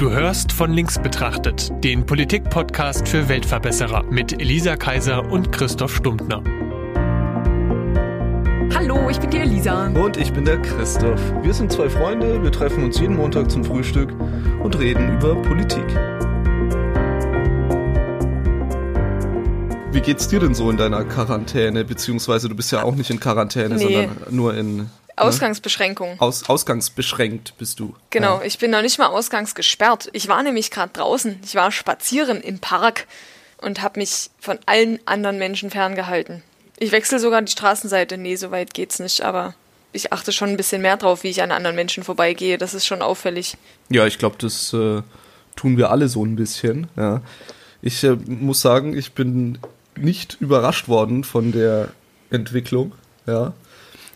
Du hörst von links betrachtet, den Politik-Podcast für Weltverbesserer mit Elisa Kaiser und Christoph Stumptner. Hallo, ich bin die Elisa. Und ich bin der Christoph. Wir sind zwei Freunde, wir treffen uns jeden Montag zum Frühstück und reden über Politik. Wie geht's dir denn so in deiner Quarantäne? Beziehungsweise du bist ja auch nicht in Quarantäne, nee. sondern nur in? Ausgangsbeschränkung. Aus, ausgangsbeschränkt bist du. Genau, ja. ich bin noch nicht mal ausgangsgesperrt. Ich war nämlich gerade draußen. Ich war spazieren im Park und habe mich von allen anderen Menschen ferngehalten. Ich wechsle sogar die Straßenseite. Nee, so weit geht's nicht, aber ich achte schon ein bisschen mehr drauf, wie ich an anderen Menschen vorbeigehe. Das ist schon auffällig. Ja, ich glaube, das äh, tun wir alle so ein bisschen. Ja. Ich äh, muss sagen, ich bin nicht überrascht worden von der Entwicklung. Ja.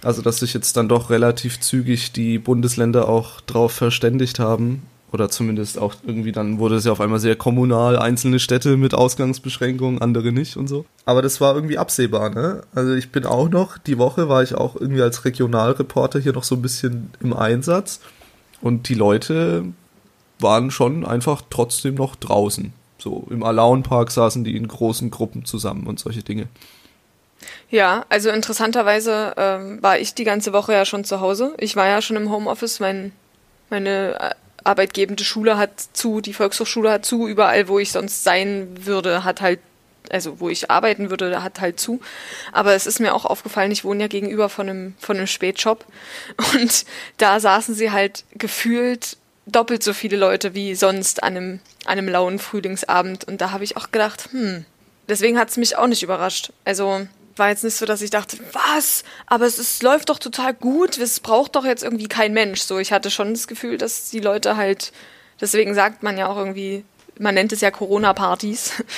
Also, dass sich jetzt dann doch relativ zügig die Bundesländer auch drauf verständigt haben. Oder zumindest auch irgendwie dann wurde es ja auf einmal sehr kommunal, einzelne Städte mit Ausgangsbeschränkungen, andere nicht und so. Aber das war irgendwie absehbar, ne? Also ich bin auch noch, die Woche war ich auch irgendwie als Regionalreporter hier noch so ein bisschen im Einsatz. Und die Leute waren schon einfach trotzdem noch draußen. So im Alaun Park saßen die in großen Gruppen zusammen und solche Dinge. Ja, also interessanterweise ähm, war ich die ganze Woche ja schon zu Hause. Ich war ja schon im Homeoffice. Mein, meine äh, arbeitgebende Schule hat zu, die Volkshochschule hat zu. Überall, wo ich sonst sein würde, hat halt, also wo ich arbeiten würde, hat halt zu. Aber es ist mir auch aufgefallen, ich wohne ja gegenüber von einem, von einem Spätshop. Und da saßen sie halt gefühlt doppelt so viele Leute wie sonst an einem, an einem lauen Frühlingsabend. Und da habe ich auch gedacht, hm, deswegen hat es mich auch nicht überrascht. Also war jetzt nicht so, dass ich dachte, was? Aber es ist, läuft doch total gut. Es braucht doch jetzt irgendwie kein Mensch. So, ich hatte schon das Gefühl, dass die Leute halt, deswegen sagt man ja auch irgendwie, man nennt es ja Corona-Partys.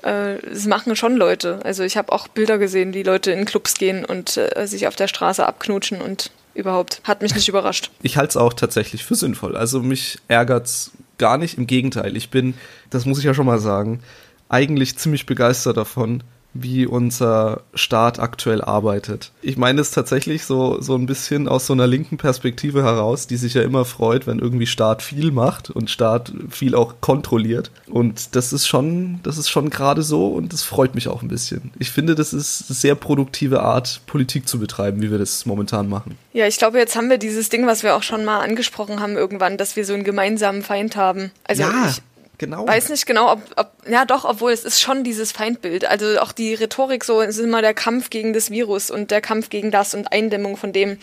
Es äh, machen schon Leute. Also ich habe auch Bilder gesehen, wie Leute in Clubs gehen und äh, sich auf der Straße abknutschen und überhaupt. Hat mich nicht überrascht. Ich halte es auch tatsächlich für sinnvoll. Also mich ärgert's gar nicht. Im Gegenteil. Ich bin, das muss ich ja schon mal sagen, eigentlich ziemlich begeistert davon, wie unser Staat aktuell arbeitet. Ich meine es tatsächlich so, so ein bisschen aus so einer linken Perspektive heraus, die sich ja immer freut, wenn irgendwie Staat viel macht und Staat viel auch kontrolliert. Und das ist schon, das ist schon gerade so und das freut mich auch ein bisschen. Ich finde, das ist eine sehr produktive Art, Politik zu betreiben, wie wir das momentan machen. Ja, ich glaube, jetzt haben wir dieses Ding, was wir auch schon mal angesprochen haben irgendwann, dass wir so einen gemeinsamen Feind haben. Also ja. ich, Genau. Weiß nicht genau, ob, ob, ja doch, obwohl es ist schon dieses Feindbild. Also auch die Rhetorik so, es ist immer der Kampf gegen das Virus und der Kampf gegen das und Eindämmung von dem.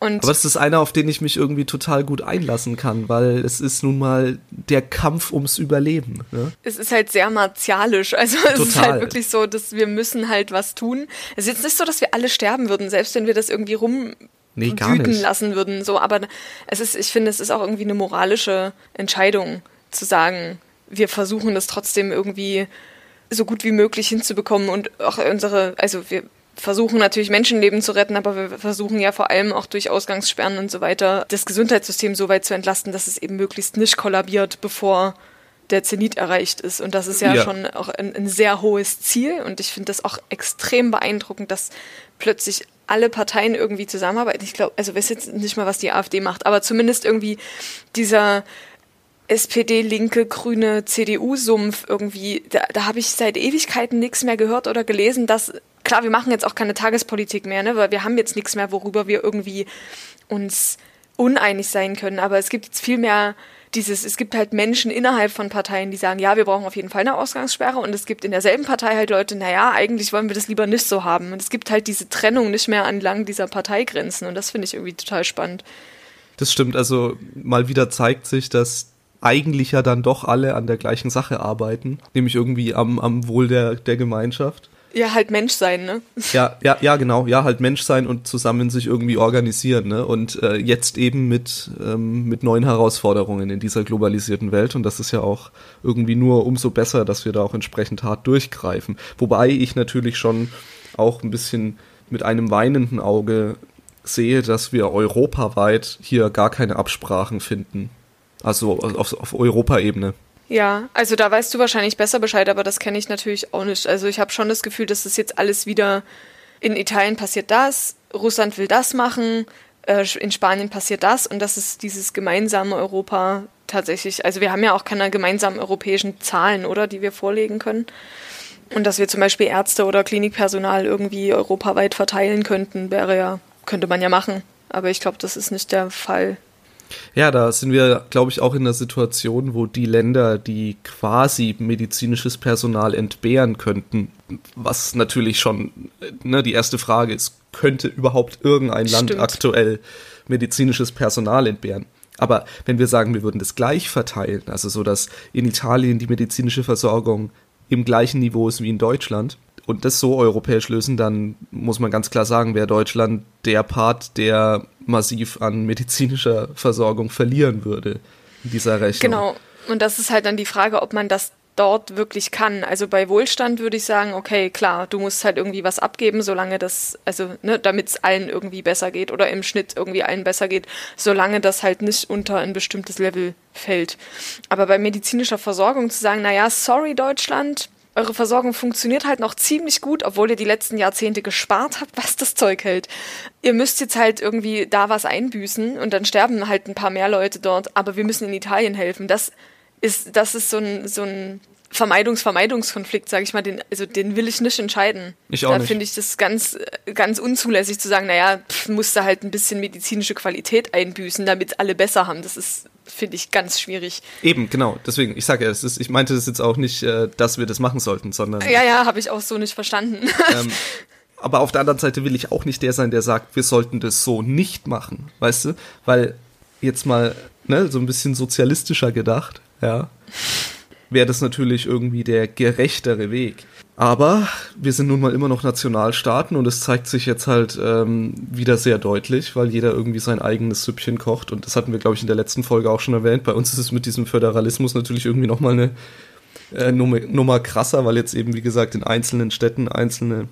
Und Aber es ist einer, auf den ich mich irgendwie total gut einlassen kann, weil es ist nun mal der Kampf ums Überleben. Ne? Es ist halt sehr martialisch. Also es total. ist halt wirklich so, dass wir müssen halt was tun. Es ist jetzt nicht so, dass wir alle sterben würden, selbst wenn wir das irgendwie rum nee, wüten lassen würden. So, aber es ist, ich finde, es ist auch irgendwie eine moralische Entscheidung zu sagen, wir versuchen das trotzdem irgendwie so gut wie möglich hinzubekommen und auch unsere, also wir versuchen natürlich Menschenleben zu retten, aber wir versuchen ja vor allem auch durch Ausgangssperren und so weiter das Gesundheitssystem so weit zu entlasten, dass es eben möglichst nicht kollabiert, bevor der Zenit erreicht ist. Und das ist ja, ja. schon auch ein, ein, sehr hohes Ziel. Und ich finde das auch extrem beeindruckend, dass plötzlich alle Parteien irgendwie zusammenarbeiten. Ich glaube, also weiß jetzt nicht mal, was die AfD macht, aber zumindest irgendwie dieser SPD, Linke, Grüne, CDU-Sumpf irgendwie, da, da habe ich seit Ewigkeiten nichts mehr gehört oder gelesen, dass, klar, wir machen jetzt auch keine Tagespolitik mehr, ne, weil wir haben jetzt nichts mehr, worüber wir irgendwie uns uneinig sein können, aber es gibt jetzt viel mehr dieses, es gibt halt Menschen innerhalb von Parteien, die sagen, ja, wir brauchen auf jeden Fall eine Ausgangssperre. Und es gibt in derselben Partei halt Leute, naja, eigentlich wollen wir das lieber nicht so haben. Und es gibt halt diese Trennung nicht mehr entlang dieser Parteigrenzen. Und das finde ich irgendwie total spannend. Das stimmt, also mal wieder zeigt sich, dass eigentlich ja dann doch alle an der gleichen Sache arbeiten, nämlich irgendwie am, am Wohl der, der Gemeinschaft. Ja, halt Mensch sein, ne? Ja, ja, ja, genau. Ja, halt Mensch sein und zusammen sich irgendwie organisieren, ne? Und äh, jetzt eben mit, ähm, mit neuen Herausforderungen in dieser globalisierten Welt. Und das ist ja auch irgendwie nur umso besser, dass wir da auch entsprechend hart durchgreifen. Wobei ich natürlich schon auch ein bisschen mit einem weinenden Auge sehe, dass wir europaweit hier gar keine Absprachen finden. Also auf, auf Europaebene. Ja, also da weißt du wahrscheinlich besser Bescheid, aber das kenne ich natürlich auch nicht. Also ich habe schon das Gefühl, dass das jetzt alles wieder in Italien passiert das, Russland will das machen, äh, in Spanien passiert das und dass es dieses gemeinsame Europa tatsächlich. Also wir haben ja auch keine gemeinsamen europäischen Zahlen, oder, die wir vorlegen können. Und dass wir zum Beispiel Ärzte oder Klinikpersonal irgendwie europaweit verteilen könnten, wäre ja, könnte man ja machen. Aber ich glaube, das ist nicht der Fall. Ja, da sind wir, glaube ich, auch in einer Situation, wo die Länder, die quasi medizinisches Personal entbehren könnten, was natürlich schon ne, die erste Frage ist, könnte überhaupt irgendein Stimmt. Land aktuell medizinisches Personal entbehren? Aber wenn wir sagen, wir würden das gleich verteilen, also so, dass in Italien die medizinische Versorgung im gleichen Niveau ist wie in Deutschland und das so europäisch lösen, dann muss man ganz klar sagen, wäre Deutschland der Part, der massiv an medizinischer Versorgung verlieren würde in dieser Rechnung. Genau. Und das ist halt dann die Frage, ob man das dort wirklich kann. Also bei Wohlstand würde ich sagen, okay, klar, du musst halt irgendwie was abgeben, solange das, also, ne, damit es allen irgendwie besser geht oder im Schnitt irgendwie allen besser geht, solange das halt nicht unter ein bestimmtes Level fällt. Aber bei medizinischer Versorgung zu sagen, naja, sorry Deutschland, eure Versorgung funktioniert halt noch ziemlich gut, obwohl ihr die letzten Jahrzehnte gespart habt, was das Zeug hält. Ihr müsst jetzt halt irgendwie da was einbüßen und dann sterben halt ein paar mehr Leute dort, aber wir müssen in Italien helfen. Das ist, das ist so ein, so ein Vermeidungs-Vermeidungskonflikt, sage ich mal, den, also den will ich nicht entscheiden. Ich auch da finde ich das ganz, ganz unzulässig zu sagen, naja, pff, musst du halt ein bisschen medizinische Qualität einbüßen, damit alle besser haben. Das ist, finde ich, ganz schwierig. Eben, genau. Deswegen, ich sage ja, es ist, ich meinte das jetzt auch nicht, äh, dass wir das machen sollten, sondern. Ja, ja, habe ich auch so nicht verstanden. Ähm, aber auf der anderen Seite will ich auch nicht der sein, der sagt, wir sollten das so nicht machen, weißt du? Weil jetzt mal ne, so ein bisschen sozialistischer gedacht, ja, wäre das natürlich irgendwie der gerechtere Weg. Aber wir sind nun mal immer noch Nationalstaaten und es zeigt sich jetzt halt ähm, wieder sehr deutlich, weil jeder irgendwie sein eigenes Süppchen kocht. Und das hatten wir, glaube ich, in der letzten Folge auch schon erwähnt. Bei uns ist es mit diesem Föderalismus natürlich irgendwie nochmal eine äh, Nummer, Nummer krasser, weil jetzt eben, wie gesagt, in einzelnen Städten einzelne,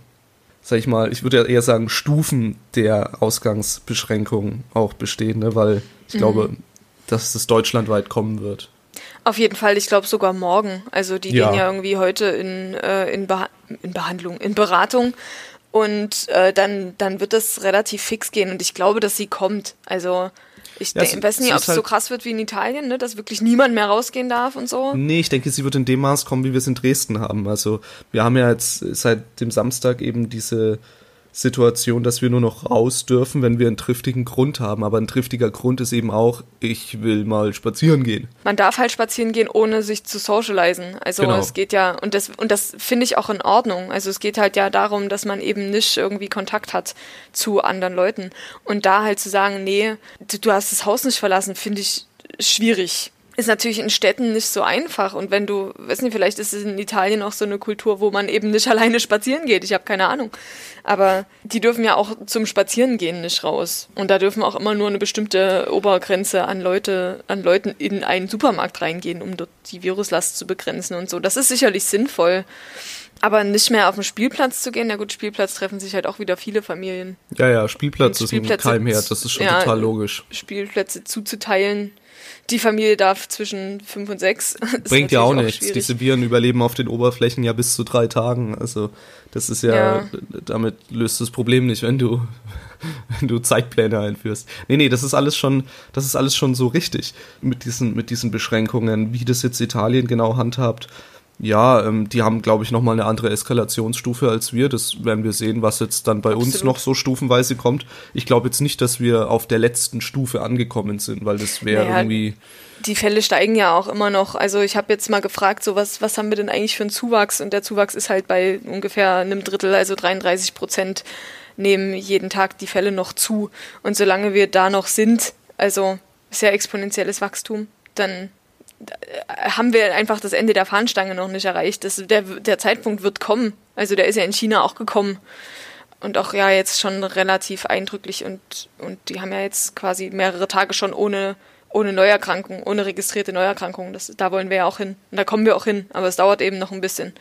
sag ich mal, ich würde ja eher sagen, Stufen der Ausgangsbeschränkungen auch bestehen, ne? weil ich mhm. glaube, dass es deutschlandweit kommen wird. Auf jeden Fall, ich glaube sogar morgen. Also die ja. gehen ja irgendwie heute in, äh, in, Beha in Behandlung, in Beratung. Und äh, dann, dann wird das relativ fix gehen. Und ich glaube, dass sie kommt. Also ich ja, weiß nicht, ob es halt so krass wird wie in Italien, ne, dass wirklich niemand mehr rausgehen darf und so. Nee, ich denke, sie wird in dem Maß kommen, wie wir es in Dresden haben. Also wir haben ja jetzt seit dem Samstag eben diese Situation, dass wir nur noch raus dürfen, wenn wir einen triftigen Grund haben. Aber ein triftiger Grund ist eben auch, ich will mal spazieren gehen. Man darf halt spazieren gehen, ohne sich zu socialisen. Also genau. es geht ja, und das, und das finde ich auch in Ordnung. Also es geht halt ja darum, dass man eben nicht irgendwie Kontakt hat zu anderen Leuten. Und da halt zu sagen, nee, du, du hast das Haus nicht verlassen, finde ich schwierig ist natürlich in Städten nicht so einfach. Und wenn du, weiß nicht, vielleicht ist es in Italien auch so eine Kultur, wo man eben nicht alleine spazieren geht. Ich habe keine Ahnung. Aber die dürfen ja auch zum Spazierengehen nicht raus. Und da dürfen auch immer nur eine bestimmte Obergrenze an Leute, an Leuten in einen Supermarkt reingehen, um dort die Viruslast zu begrenzen und so. Das ist sicherlich sinnvoll. Aber nicht mehr auf den Spielplatz zu gehen, na gut, Spielplatz treffen sich halt auch wieder viele Familien. Ja, ja, Spielplatz ist ein Keimherd, das ist schon ja, total logisch. Spielplätze zuzuteilen, die Familie darf zwischen fünf und sechs. Bringt ja auch nichts. Schwierig. Diese Viren überleben auf den Oberflächen ja bis zu drei Tagen. Also das ist ja, ja, damit löst das Problem nicht, wenn du, wenn du Zeitpläne einführst. Nee, nee, das ist alles schon, das ist alles schon so richtig mit diesen, mit diesen Beschränkungen, wie das jetzt Italien genau handhabt ja, ähm, die haben, glaube ich, nochmal eine andere Eskalationsstufe als wir. Das werden wir sehen, was jetzt dann bei Absolut. uns noch so stufenweise kommt. Ich glaube jetzt nicht, dass wir auf der letzten Stufe angekommen sind, weil das wäre naja, irgendwie. Die Fälle steigen ja auch immer noch. Also ich habe jetzt mal gefragt, so was, was haben wir denn eigentlich für einen Zuwachs? Und der Zuwachs ist halt bei ungefähr einem Drittel, also 33 Prozent nehmen jeden Tag die Fälle noch zu. Und solange wir da noch sind, also sehr exponentielles Wachstum, dann haben wir einfach das Ende der Fahnenstange noch nicht erreicht. Das, der, der Zeitpunkt wird kommen. Also der ist ja in China auch gekommen. Und auch ja jetzt schon relativ eindrücklich und, und die haben ja jetzt quasi mehrere Tage schon ohne, ohne Neuerkrankung, ohne registrierte Neuerkrankungen. Das, da wollen wir ja auch hin. Und da kommen wir auch hin. Aber es dauert eben noch ein bisschen.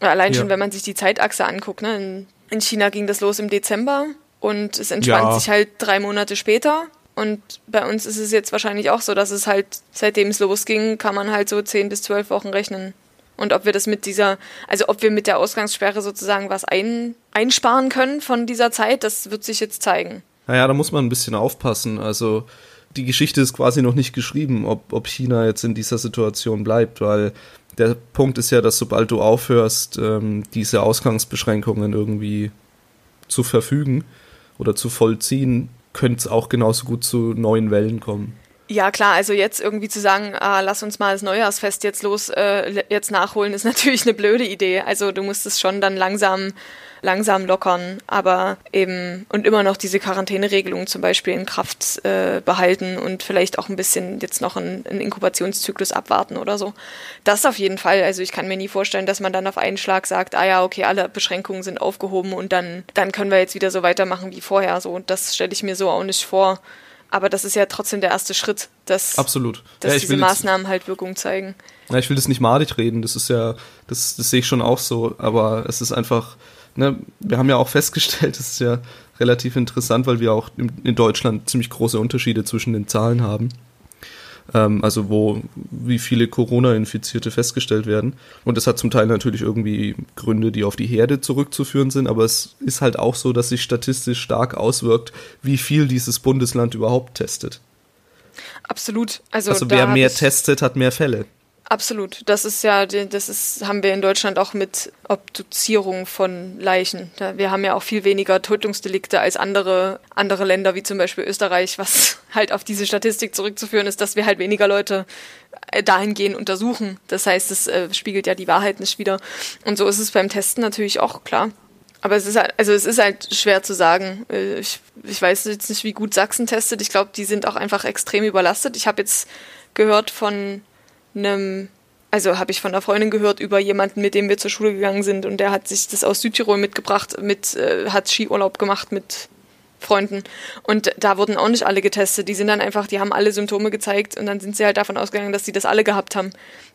Allein ja. schon, wenn man sich die Zeitachse anguckt. Ne? In, in China ging das los im Dezember und es entspannt ja. sich halt drei Monate später. Und bei uns ist es jetzt wahrscheinlich auch so, dass es halt, seitdem es losging, kann man halt so zehn bis zwölf Wochen rechnen. Und ob wir das mit dieser, also ob wir mit der Ausgangssperre sozusagen was ein, einsparen können von dieser Zeit, das wird sich jetzt zeigen. Naja, da muss man ein bisschen aufpassen. Also die Geschichte ist quasi noch nicht geschrieben, ob, ob China jetzt in dieser Situation bleibt, weil der Punkt ist ja, dass sobald du aufhörst, ähm, diese Ausgangsbeschränkungen irgendwie zu verfügen oder zu vollziehen, könnte es auch genauso gut zu neuen Wellen kommen. Ja, klar, also jetzt irgendwie zu sagen, ah, lass uns mal das Neujahrsfest jetzt los, äh, jetzt nachholen, ist natürlich eine blöde Idee. Also du musst es schon dann langsam, langsam lockern, aber eben und immer noch diese Quarantäneregelung zum Beispiel in Kraft äh, behalten und vielleicht auch ein bisschen jetzt noch einen, einen Inkubationszyklus abwarten oder so. Das auf jeden Fall. Also ich kann mir nie vorstellen, dass man dann auf einen Schlag sagt, ah ja, okay, alle Beschränkungen sind aufgehoben und dann, dann können wir jetzt wieder so weitermachen wie vorher. So, und das stelle ich mir so auch nicht vor. Aber das ist ja trotzdem der erste Schritt, dass, Absolut. dass ja, diese Maßnahmen halt Wirkung zeigen. Ja, ich will das nicht madig reden, das ist ja, das, das sehe ich schon auch so, aber es ist einfach, ne, wir haben ja auch festgestellt, das ist ja relativ interessant, weil wir auch in, in Deutschland ziemlich große Unterschiede zwischen den Zahlen haben ähm, also wo wie viele Corona-Infizierte festgestellt werden. Und das hat zum Teil natürlich irgendwie Gründe, die auf die Herde zurückzuführen sind, aber es ist halt auch so, dass sich statistisch stark auswirkt, wie viel dieses Bundesland überhaupt testet. Absolut. Also, also wer mehr testet, hat mehr Fälle. Absolut. Das ist ja, das ist, haben wir in Deutschland auch mit Obduzierung von Leichen. Wir haben ja auch viel weniger Tötungsdelikte als andere, andere Länder, wie zum Beispiel Österreich, was halt auf diese Statistik zurückzuführen ist, dass wir halt weniger Leute äh, dahingehend untersuchen. Das heißt, es äh, spiegelt ja die Wahrheit nicht wieder. Und so ist es beim Testen natürlich auch klar. Aber es ist halt, also es ist halt schwer zu sagen. Äh, ich, ich weiß jetzt nicht, wie gut Sachsen testet. Ich glaube, die sind auch einfach extrem überlastet. Ich habe jetzt gehört von einem, also habe ich von einer Freundin gehört über jemanden, mit dem wir zur Schule gegangen sind und der hat sich das aus Südtirol mitgebracht, mit, äh, hat Skiurlaub gemacht mit Freunden. Und da wurden auch nicht alle getestet. Die sind dann einfach, die haben alle Symptome gezeigt und dann sind sie halt davon ausgegangen, dass sie das alle gehabt haben.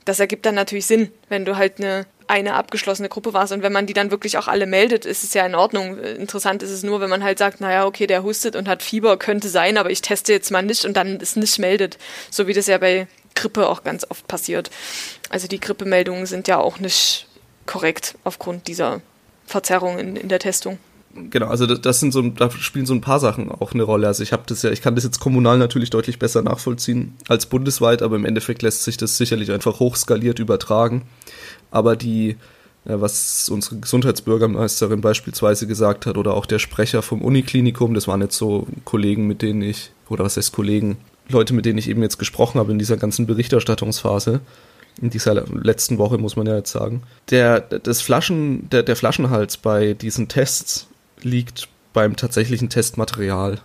Das ergibt dann natürlich Sinn, wenn du halt eine, eine abgeschlossene Gruppe warst. Und wenn man die dann wirklich auch alle meldet, ist es ja in Ordnung. Interessant ist es nur, wenn man halt sagt, naja, okay, der hustet und hat Fieber, könnte sein, aber ich teste jetzt mal nicht und dann es nicht meldet. So wie das ja bei Grippe auch ganz oft passiert. Also die Grippemeldungen sind ja auch nicht korrekt aufgrund dieser Verzerrung in, in der Testung. Genau, also das sind so, da spielen so ein paar Sachen auch eine Rolle. Also ich habe das ja, ich kann das jetzt kommunal natürlich deutlich besser nachvollziehen als bundesweit, aber im Endeffekt lässt sich das sicherlich einfach hochskaliert übertragen. Aber die, was unsere Gesundheitsbürgermeisterin beispielsweise gesagt hat oder auch der Sprecher vom Uniklinikum, das waren jetzt so Kollegen, mit denen ich, oder was heißt Kollegen, Leute, mit denen ich eben jetzt gesprochen habe in dieser ganzen Berichterstattungsphase, in dieser letzten Woche, muss man ja jetzt sagen. Der, das Flaschen, der, der Flaschenhals bei diesen Tests liegt beim tatsächlichen Testmaterial.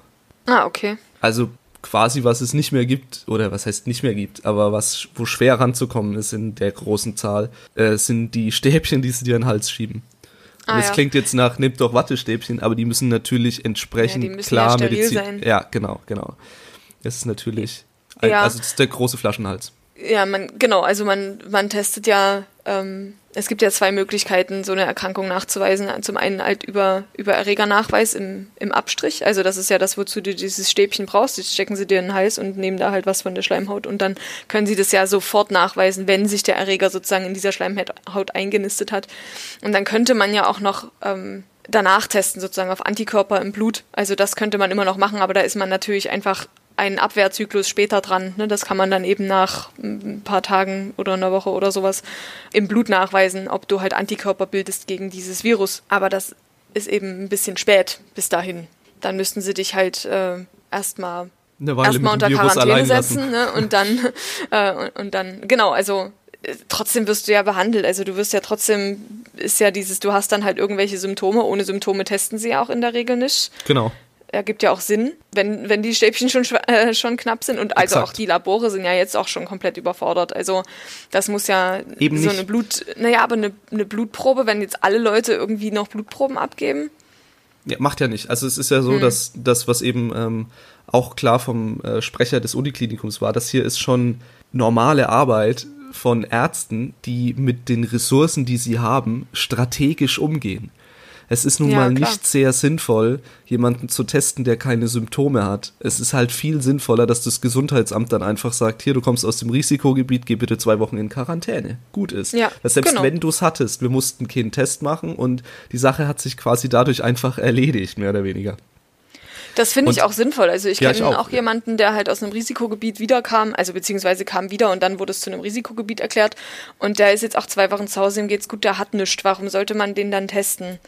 Ah, okay. Also quasi, was es nicht mehr gibt, oder was heißt nicht mehr gibt, aber was, wo schwer ranzukommen ist in der großen Zahl, äh, sind die Stäbchen, die sie dir in den Hals schieben. Ah, das ja. klingt jetzt nach, nimmt doch Wattestäbchen, aber die müssen natürlich entsprechend ja, die müssen klar ja. Sein. Ja, genau, genau. Das ist natürlich, ja. also das ist der große Flaschenhals. Ja, man, genau, also man, man testet ja, ähm, es gibt ja zwei Möglichkeiten, so eine Erkrankung nachzuweisen. Zum einen halt über, über Erregernachweis im, im Abstrich, also das ist ja das, wozu du dieses Stäbchen brauchst. Das stecken sie dir in den Hals und nehmen da halt was von der Schleimhaut und dann können sie das ja sofort nachweisen, wenn sich der Erreger sozusagen in dieser Schleimhaut eingenistet hat. Und dann könnte man ja auch noch ähm, danach testen, sozusagen auf Antikörper im Blut. Also das könnte man immer noch machen, aber da ist man natürlich einfach einen Abwehrzyklus später dran. Ne? Das kann man dann eben nach ein paar Tagen oder einer Woche oder sowas im Blut nachweisen, ob du halt Antikörper bildest gegen dieses Virus. Aber das ist eben ein bisschen spät bis dahin. Dann müssten sie dich halt äh, erstmal erstmal unter Virus Quarantäne setzen ne? und dann äh, und, und dann genau also äh, trotzdem wirst du ja behandelt. Also du wirst ja trotzdem, ist ja dieses, du hast dann halt irgendwelche Symptome. Ohne Symptome testen sie ja auch in der Regel nicht. Genau ergibt ja auch Sinn, wenn, wenn die Stäbchen schon, äh, schon knapp sind. Und also Exakt. auch die Labore sind ja jetzt auch schon komplett überfordert. Also das muss ja Eben so nicht. eine Blut, naja, aber eine, eine Blutprobe, wenn jetzt alle Leute irgendwie noch Blutproben abgeben. Ja, macht ja nicht. Also es ist ja so, hm. dass das, was eben ähm, auch klar vom äh, Sprecher des Uniklinikums war, das hier ist schon normale Arbeit von Ärzten, die mit den Ressourcen, die sie haben, strategisch umgehen. Es ist nun ja, mal klar. nicht sehr sinnvoll, jemanden zu testen, der keine Symptome hat. Es ist halt viel sinnvoller, dass das Gesundheitsamt dann einfach sagt, hier, du kommst aus dem Risikogebiet, geh bitte zwei Wochen in Quarantäne. Gut ist. Ja, dass selbst genau. wenn du es hattest, wir mussten keinen Test machen und die Sache hat sich quasi dadurch einfach erledigt, mehr oder weniger. Das finde ich auch sinnvoll. Also ich ja, kenne auch, auch jemanden, der halt aus einem Risikogebiet wiederkam, also beziehungsweise kam wieder und dann wurde es zu einem Risikogebiet erklärt. Und der ist jetzt auch zwei Wochen zu Hause, ihm geht's gut, der hat nichts. Warum sollte man den dann testen?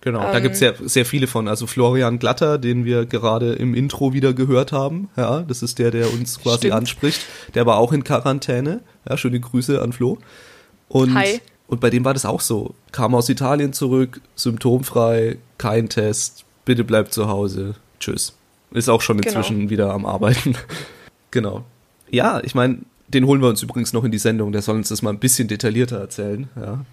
Genau, ähm, da gibt es sehr, sehr viele von. Also Florian Glatter, den wir gerade im Intro wieder gehört haben. Ja, das ist der, der uns quasi stimmt. anspricht. Der war auch in Quarantäne. Ja, schöne Grüße an Flo. Und, Hi. Und bei dem war das auch so. Kam aus Italien zurück, symptomfrei, kein Test, bitte bleibt zu Hause. Tschüss. Ist auch schon genau. inzwischen genau. wieder am Arbeiten. genau. Ja, ich meine, den holen wir uns übrigens noch in die Sendung. Der soll uns das mal ein bisschen detaillierter erzählen. Ja,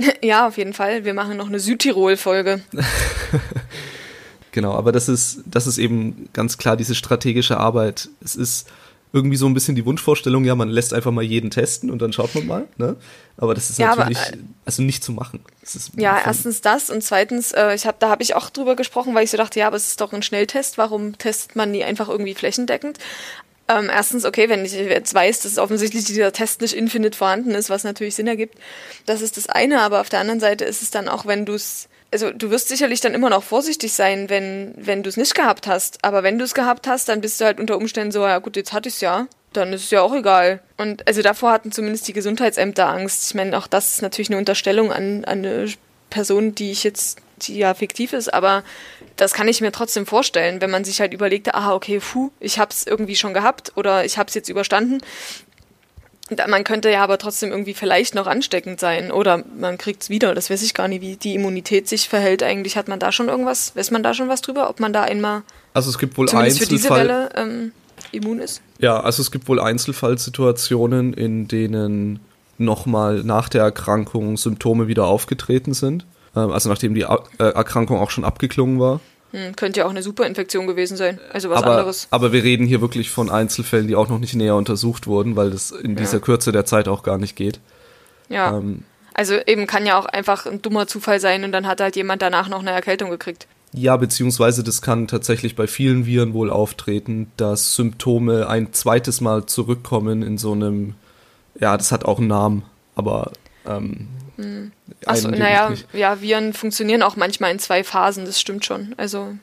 Ja, auf jeden Fall. Wir machen noch eine Südtirol-Folge. genau, aber das ist, das ist eben ganz klar diese strategische Arbeit. Es ist irgendwie so ein bisschen die Wunschvorstellung, ja, man lässt einfach mal jeden testen und dann schaut man mal, ne? Aber das ist ja, natürlich aber, äh, also nicht zu machen. ja, erstens das und zweitens, äh, ich hab, da habe ich auch drüber gesprochen, weil ich so dachte, ja, aber es ist doch ein Schnelltest, warum testet man nie einfach irgendwie flächendeckend? Ähm, erstens, okay, wenn ich jetzt weiß, dass offensichtlich dieser Test nicht infinite vorhanden ist, was natürlich Sinn ergibt, das ist das eine, aber auf der anderen Seite ist es dann auch, wenn du es, also du wirst sicherlich dann immer noch vorsichtig sein, wenn, wenn du es nicht gehabt hast, aber wenn du es gehabt hast, dann bist du halt unter Umständen so, ja gut, jetzt hatte ich es ja, dann ist es ja auch egal. Und also davor hatten zumindest die Gesundheitsämter Angst. Ich meine, auch das ist natürlich eine Unterstellung an, an eine Person, die ich jetzt, die ja fiktiv ist, aber das kann ich mir trotzdem vorstellen, wenn man sich halt überlegt, aha, okay, puh, ich hab's irgendwie schon gehabt oder ich hab's jetzt überstanden. Man könnte ja aber trotzdem irgendwie vielleicht noch ansteckend sein oder man kriegt's wieder. Das weiß ich gar nicht, wie die Immunität sich verhält. Eigentlich hat man da schon irgendwas, weiß man da schon was drüber, ob man da einmal also es gibt wohl Einzelfall, für diese Welle ähm, immun ist? Ja, also es gibt wohl Einzelfallsituationen, in denen nochmal nach der Erkrankung Symptome wieder aufgetreten sind. Ähm, also nachdem die äh, Erkrankung auch schon abgeklungen war. Hm, könnte ja auch eine Superinfektion gewesen sein, also was aber, anderes. Aber wir reden hier wirklich von Einzelfällen, die auch noch nicht näher untersucht wurden, weil das in dieser ja. Kürze der Zeit auch gar nicht geht. Ja. Ähm, also eben kann ja auch einfach ein dummer Zufall sein und dann hat halt jemand danach noch eine Erkältung gekriegt. Ja, beziehungsweise das kann tatsächlich bei vielen Viren wohl auftreten, dass Symptome ein zweites Mal zurückkommen in so einem, ja, das hat auch einen Namen, aber ähm, hm. Achso, naja, ja, Viren funktionieren auch manchmal in zwei Phasen, das stimmt schon. Also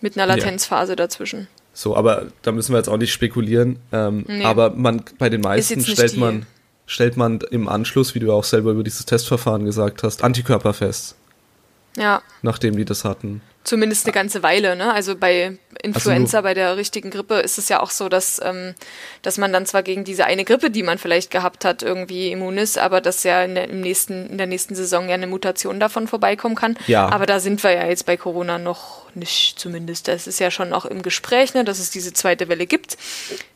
mit einer Latenzphase ja. dazwischen. So, aber da müssen wir jetzt auch nicht spekulieren. Ähm, nee. Aber man bei den meisten stellt man, stellt man im Anschluss, wie du auch selber über dieses Testverfahren gesagt hast, Antikörper fest. Ja. Nachdem die das hatten. Zumindest eine ganze Weile, ne? Also bei Influenza, also, bei der richtigen Grippe ist es ja auch so, dass, ähm, dass man dann zwar gegen diese eine Grippe, die man vielleicht gehabt hat, irgendwie immun ist, aber dass ja in der, im nächsten, in der nächsten Saison ja eine Mutation davon vorbeikommen kann. Ja. Aber da sind wir ja jetzt bei Corona noch nicht zumindest. Das ist ja schon auch im Gespräch, ne, dass es diese zweite Welle gibt.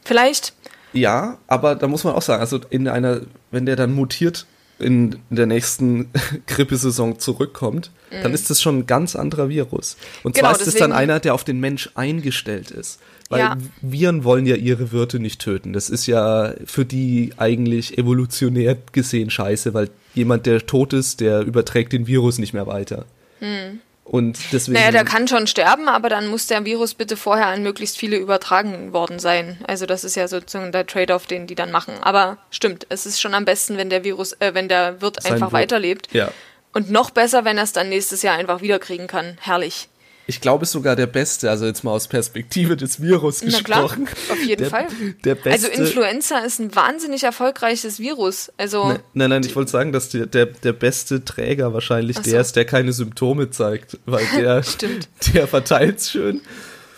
Vielleicht. Ja, aber da muss man auch sagen, also in einer, wenn der dann mutiert in, der nächsten Grippesaison zurückkommt, mhm. dann ist das schon ein ganz anderer Virus. Und genau, zwar ist es dann einer, der auf den Mensch eingestellt ist. Weil ja. Viren wollen ja ihre Wirte nicht töten. Das ist ja für die eigentlich evolutionär gesehen scheiße, weil jemand, der tot ist, der überträgt den Virus nicht mehr weiter. Mhm. Und deswegen. Naja, der kann schon sterben, aber dann muss der Virus bitte vorher an möglichst viele übertragen worden sein. Also das ist ja sozusagen der Trade-off, den die dann machen. Aber stimmt, es ist schon am besten, wenn der Virus, äh, wenn der Wirt einfach Wirt. weiterlebt. Ja. Und noch besser, wenn er es dann nächstes Jahr einfach wiederkriegen kann. Herrlich ich glaube, ist sogar der Beste, also jetzt mal aus Perspektive des Virus Na gesprochen. Klar, auf jeden der, Fall. Der beste, also Influenza ist ein wahnsinnig erfolgreiches Virus. Also nein, nein, nein ich wollte sagen, dass der, der, der beste Träger wahrscheinlich so. der ist, der keine Symptome zeigt, weil der, Stimmt. der verteilt schön.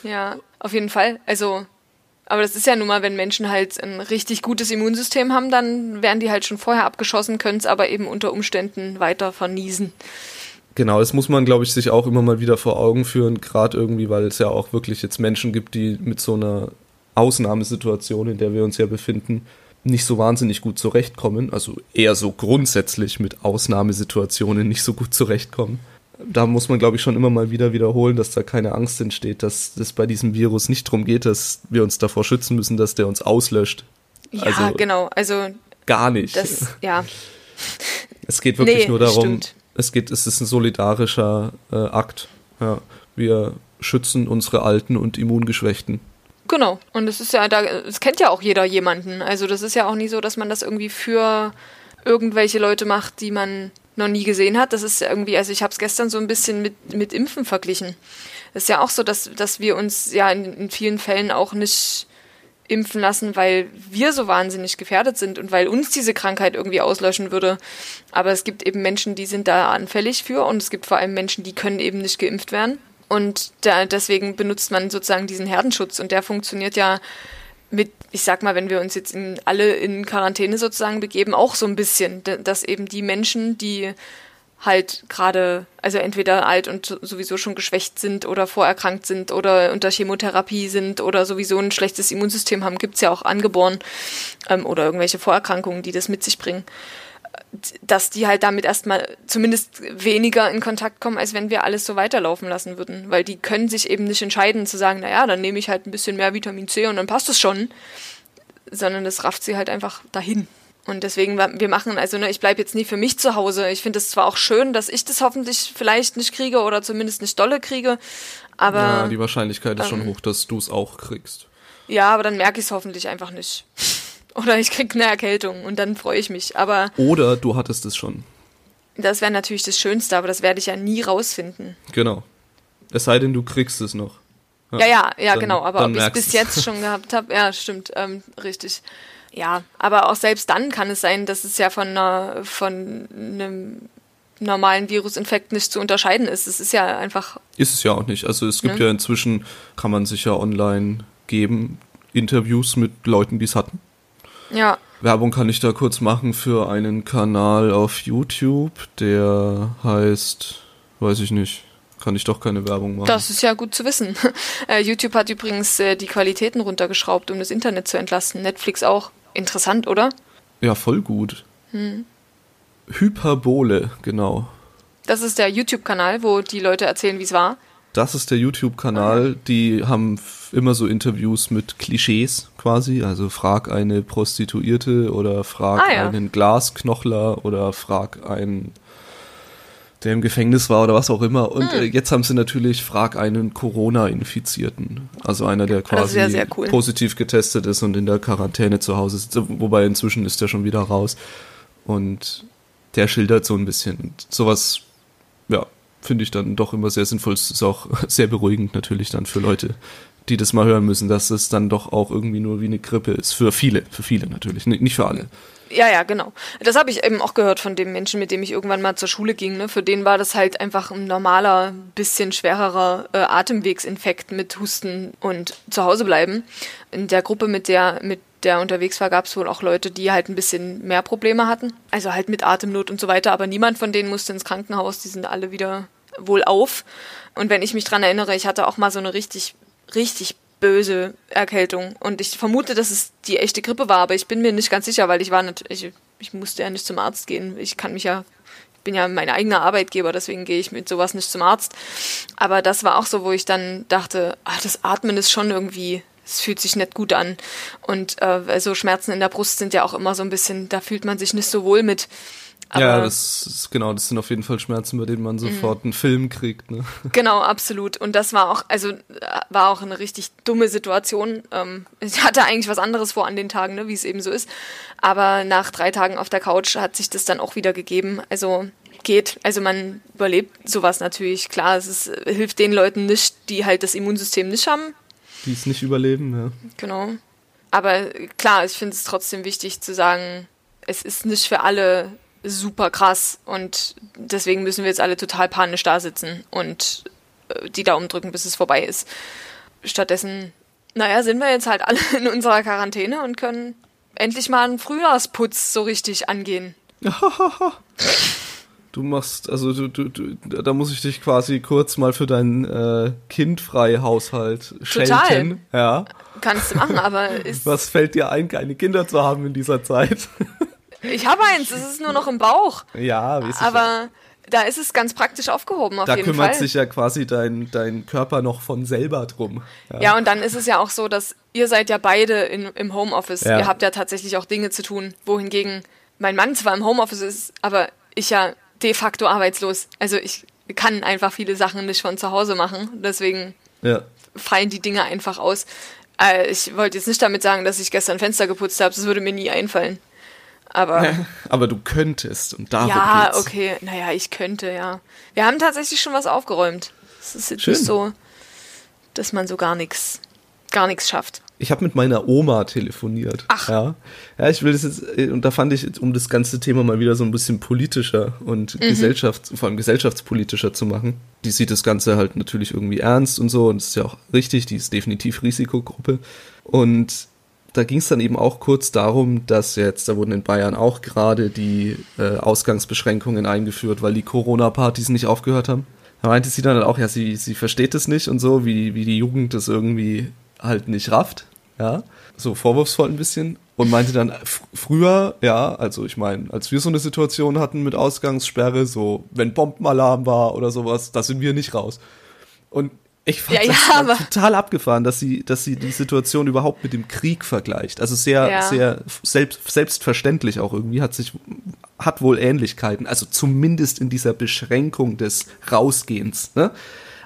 Ja, auf jeden Fall. Also aber das ist ja nun mal, wenn Menschen halt ein richtig gutes Immunsystem haben, dann werden die halt schon vorher abgeschossen, können es aber eben unter Umständen weiter verniesen. Genau, das muss man, glaube ich, sich auch immer mal wieder vor Augen führen, gerade irgendwie, weil es ja auch wirklich jetzt Menschen gibt, die mit so einer Ausnahmesituation, in der wir uns ja befinden, nicht so wahnsinnig gut zurechtkommen. Also eher so grundsätzlich mit Ausnahmesituationen nicht so gut zurechtkommen. Da muss man, glaube ich, schon immer mal wieder wiederholen, dass da keine Angst entsteht, dass es bei diesem Virus nicht darum geht, dass wir uns davor schützen müssen, dass der uns auslöscht. Ja, also, genau. Also gar nicht. Das, ja. Es geht wirklich nee, nur darum, stimmt es geht, es ist ein solidarischer äh, Akt. Ja, wir schützen unsere Alten und Immungeschwächten. Genau. Und es ist ja, da, es kennt ja auch jeder jemanden. Also das ist ja auch nicht so, dass man das irgendwie für irgendwelche Leute macht, die man noch nie gesehen hat. Das ist irgendwie, also ich habe es gestern so ein bisschen mit, mit Impfen verglichen. Es ist ja auch so, dass, dass wir uns ja in, in vielen Fällen auch nicht impfen lassen, weil wir so wahnsinnig gefährdet sind und weil uns diese Krankheit irgendwie auslöschen würde. Aber es gibt eben Menschen, die sind da anfällig für und es gibt vor allem Menschen, die können eben nicht geimpft werden. Und da, deswegen benutzt man sozusagen diesen Herdenschutz und der funktioniert ja mit, ich sag mal, wenn wir uns jetzt in, alle in Quarantäne sozusagen begeben, auch so ein bisschen, dass eben die Menschen, die halt gerade, also entweder alt und sowieso schon geschwächt sind oder vorerkrankt sind oder unter Chemotherapie sind oder sowieso ein schlechtes Immunsystem haben, gibt's ja auch angeboren ähm, oder irgendwelche Vorerkrankungen, die das mit sich bringen, dass die halt damit erstmal zumindest weniger in Kontakt kommen, als wenn wir alles so weiterlaufen lassen würden. Weil die können sich eben nicht entscheiden zu sagen, naja, dann nehme ich halt ein bisschen mehr Vitamin C und dann passt es schon, sondern das rafft sie halt einfach dahin. Und deswegen, wir machen, also ne, ich bleibe jetzt nie für mich zu Hause. Ich finde es zwar auch schön, dass ich das hoffentlich vielleicht nicht kriege oder zumindest nicht dolle kriege, aber. Ja, die Wahrscheinlichkeit ist ähm, schon hoch, dass du es auch kriegst. Ja, aber dann merke ich es hoffentlich einfach nicht. Oder ich kriege eine Erkältung und dann freue ich mich. Aber. Oder du hattest es schon. Das wäre natürlich das Schönste, aber das werde ich ja nie rausfinden. Genau. Es sei denn, du kriegst es noch. Ja, ja, ja, ja dann, genau. Aber ob ich es bis jetzt schon gehabt habe, ja, stimmt, ähm, richtig. Ja, aber auch selbst dann kann es sein, dass es ja von, einer, von einem normalen Virusinfekt nicht zu unterscheiden ist. Es ist ja einfach. Ist es ja auch nicht. Also es gibt ne? ja inzwischen, kann man sich ja online geben, Interviews mit Leuten, die es hatten. Ja. Werbung kann ich da kurz machen für einen Kanal auf YouTube, der heißt, weiß ich nicht, kann ich doch keine Werbung machen. Das ist ja gut zu wissen. Äh, YouTube hat übrigens äh, die Qualitäten runtergeschraubt, um das Internet zu entlasten. Netflix auch. Interessant, oder? Ja, voll gut. Hm. Hyperbole, genau. Das ist der YouTube-Kanal, wo die Leute erzählen, wie es war. Das ist der YouTube-Kanal. Die haben immer so Interviews mit Klischees quasi. Also frag eine Prostituierte oder frag ah, ja. einen Glasknochler oder frag einen der im Gefängnis war oder was auch immer. Und hm. äh, jetzt haben sie natürlich Frag einen Corona-Infizierten. Also einer, der quasi sehr, sehr cool. positiv getestet ist und in der Quarantäne zu Hause sitzt. Wobei inzwischen ist der schon wieder raus. Und der schildert so ein bisschen. Und sowas, ja, finde ich dann doch immer sehr sinnvoll. Es ist auch sehr beruhigend natürlich dann für Leute, die das mal hören müssen, dass es dann doch auch irgendwie nur wie eine Grippe ist. Für viele, für viele natürlich, nicht für alle. Ja, ja, genau. Das habe ich eben auch gehört von dem Menschen, mit dem ich irgendwann mal zur Schule ging. Ne? Für den war das halt einfach ein normaler, bisschen schwererer äh, Atemwegsinfekt mit Husten und zu Hause bleiben. In der Gruppe, mit der, mit der unterwegs war, gab es wohl auch Leute, die halt ein bisschen mehr Probleme hatten. Also halt mit Atemnot und so weiter. Aber niemand von denen musste ins Krankenhaus. Die sind alle wieder wohl auf. Und wenn ich mich dran erinnere, ich hatte auch mal so eine richtig, richtig böse Erkältung. Und ich vermute, dass es die echte Grippe war, aber ich bin mir nicht ganz sicher, weil ich war nicht, ich, musste ja nicht zum Arzt gehen. Ich kann mich ja, ich bin ja mein eigener Arbeitgeber, deswegen gehe ich mit sowas nicht zum Arzt. Aber das war auch so, wo ich dann dachte, ach, das Atmen ist schon irgendwie, es fühlt sich nicht gut an. Und äh, so Schmerzen in der Brust sind ja auch immer so ein bisschen, da fühlt man sich nicht so wohl mit. Aber ja, das ist genau, das sind auf jeden Fall Schmerzen, bei denen man sofort mhm. einen Film kriegt. Ne? Genau, absolut. Und das war auch, also war auch eine richtig dumme Situation. Ähm, ich hatte eigentlich was anderes vor an den Tagen, ne, wie es eben so ist. Aber nach drei Tagen auf der Couch hat sich das dann auch wieder gegeben. Also geht. Also man überlebt sowas natürlich. Klar, es ist, hilft den Leuten nicht, die halt das Immunsystem nicht haben. Die es nicht überleben, ja. Genau. Aber klar, ich finde es trotzdem wichtig zu sagen, es ist nicht für alle super krass und deswegen müssen wir jetzt alle total panisch da sitzen und äh, die Daumen drücken, bis es vorbei ist. Stattdessen, naja, sind wir jetzt halt alle in unserer Quarantäne und können endlich mal einen Frühjahrsputz so richtig angehen. Du machst, also du, du, du, da muss ich dich quasi kurz mal für deinen äh, Kindfrei-Haushalt schelten. Ja. Kannst du machen, aber ist. Was fällt dir ein, keine Kinder zu haben in dieser Zeit? Ich habe eins, es ist nur noch im Bauch. Ja, wie Aber da ist es ganz praktisch aufgehoben auf da jeden Fall. Da kümmert sich ja quasi dein, dein Körper noch von selber drum. Ja. ja. und dann ist es ja auch so, dass ihr seid ja beide in, im Homeoffice. Ja. Ihr habt ja tatsächlich auch Dinge zu tun, wohingegen mein Mann zwar im Homeoffice ist, aber ich ja de facto arbeitslos. Also ich kann einfach viele Sachen nicht von zu Hause machen. Deswegen ja. fallen die Dinge einfach aus. Äh, ich wollte jetzt nicht damit sagen, dass ich gestern Fenster geputzt habe. Das würde mir nie einfallen. Aber, aber du könntest und darum Ja, geht's. okay. Naja, ich könnte, ja. Wir haben tatsächlich schon was aufgeräumt. Das ist jetzt Schön. nicht so. dass man so gar nichts, gar nichts schafft. Ich habe mit meiner Oma telefoniert. Ach. Ja. ja, ich will das jetzt, und da fand ich, um das ganze Thema mal wieder so ein bisschen politischer und mhm. Gesellschafts-, vor allem gesellschaftspolitischer zu machen. Die sieht das Ganze halt natürlich irgendwie ernst und so, und das ist ja auch richtig, die ist definitiv Risikogruppe. Und da ging es dann eben auch kurz darum, dass jetzt, da wurden in Bayern auch gerade die äh, Ausgangsbeschränkungen eingeführt, weil die Corona-Partys nicht aufgehört haben. Da meinte sie dann auch, ja, sie, sie versteht es nicht und so, wie, wie die Jugend das irgendwie halt nicht rafft ja, so vorwurfsvoll ein bisschen und meinte dann früher, ja, also ich meine, als wir so eine Situation hatten mit Ausgangssperre, so wenn Bombenalarm war oder sowas, da sind wir nicht raus. Und ich fand ja, das ja, total abgefahren, dass sie, dass sie die Situation überhaupt mit dem Krieg vergleicht. Also sehr, ja. sehr selbst, selbstverständlich auch irgendwie hat sich, hat wohl Ähnlichkeiten. Also zumindest in dieser Beschränkung des Rausgehens, ne?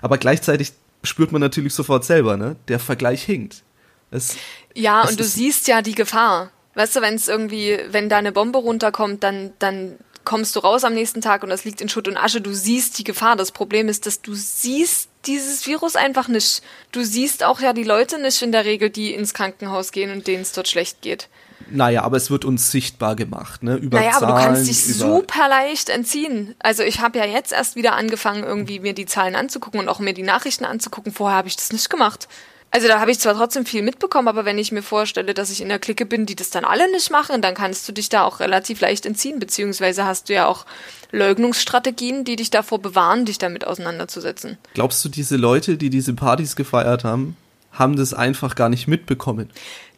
Aber gleichzeitig spürt man natürlich sofort selber, ne? Der Vergleich hinkt. Es, ja, es und du siehst ja die Gefahr. Weißt du, wenn es irgendwie, wenn da eine Bombe runterkommt, dann, dann kommst du raus am nächsten Tag und das liegt in Schutt und Asche. Du siehst die Gefahr. Das Problem ist, dass du siehst dieses Virus einfach nicht. Du siehst auch ja die Leute nicht in der Regel, die ins Krankenhaus gehen und denen es dort schlecht geht. Naja, aber es wird uns sichtbar gemacht, ne? Über naja, Zahlen, aber du kannst dich super leicht entziehen. Also ich habe ja jetzt erst wieder angefangen, irgendwie mir die Zahlen anzugucken und auch mir die Nachrichten anzugucken. Vorher habe ich das nicht gemacht. Also da habe ich zwar trotzdem viel mitbekommen, aber wenn ich mir vorstelle, dass ich in der Clique bin, die das dann alle nicht machen, dann kannst du dich da auch relativ leicht entziehen, beziehungsweise hast du ja auch Leugnungsstrategien, die dich davor bewahren, dich damit auseinanderzusetzen. Glaubst du, diese Leute, die diese Partys gefeiert haben, haben das einfach gar nicht mitbekommen?